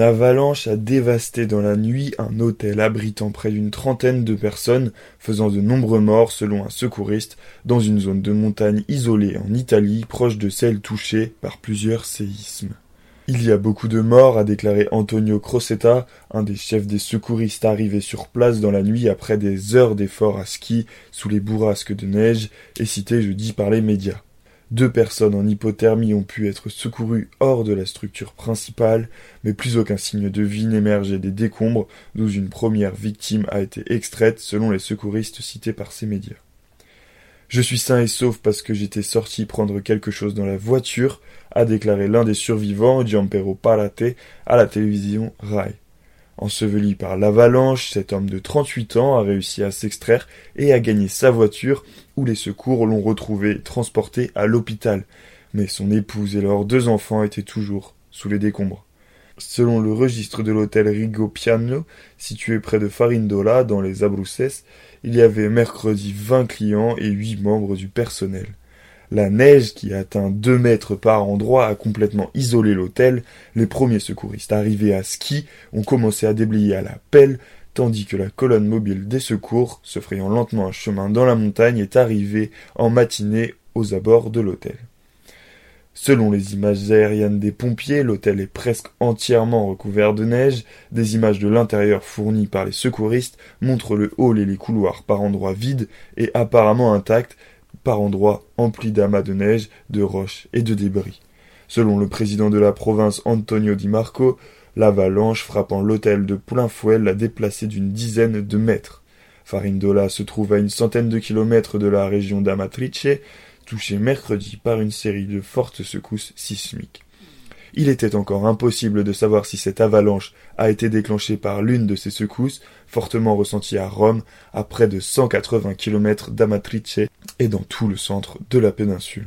Une avalanche a dévasté dans la nuit un hôtel abritant près d'une trentaine de personnes, faisant de nombreux morts selon un secouriste, dans une zone de montagne isolée en Italie, proche de celle touchée par plusieurs séismes. Il y a beaucoup de morts, a déclaré Antonio Crosetta, un des chefs des secouristes arrivés sur place dans la nuit après des heures d'efforts à ski sous les bourrasques de neige, et cité jeudi par les médias. Deux personnes en hypothermie ont pu être secourues hors de la structure principale, mais plus aucun signe de vie n'émergeait des décombres, d'où une première victime a été extraite selon les secouristes cités par ces médias. Je suis sain et sauf parce que j'étais sorti prendre quelque chose dans la voiture, a déclaré l'un des survivants, Giampero Parate, à la télévision Rai. Enseveli par l'avalanche, cet homme de 38 ans a réussi à s'extraire et à gagner sa voiture, où les secours l'ont retrouvé transporté à l'hôpital. Mais son épouse et leurs deux enfants étaient toujours sous les décombres. Selon le registre de l'hôtel Rigo Piano, situé près de Farindola, dans les Abruzzes, il y avait mercredi 20 clients et 8 membres du personnel. La neige, qui atteint deux mètres par endroit, a complètement isolé l'hôtel. Les premiers secouristes arrivés à ski ont commencé à déblayer à la pelle, tandis que la colonne mobile des secours, se frayant lentement un chemin dans la montagne, est arrivée en matinée aux abords de l'hôtel. Selon les images aériennes des pompiers, l'hôtel est presque entièrement recouvert de neige. Des images de l'intérieur fournies par les secouristes montrent le hall et les couloirs par endroits vides et apparemment intacts, par endroits emplis d'amas de neige, de roches et de débris. Selon le président de la province Antonio Di Marco, l'avalanche frappant l'hôtel de plein fouet l'a déplacé d'une dizaine de mètres. Farindola se trouve à une centaine de kilomètres de la région d'Amatrice, touchée mercredi par une série de fortes secousses sismiques. Il était encore impossible de savoir si cette avalanche a été déclenchée par l'une de ces secousses, fortement ressenties à Rome, à près de 180 km d'Amatrice et dans tout le centre de la péninsule.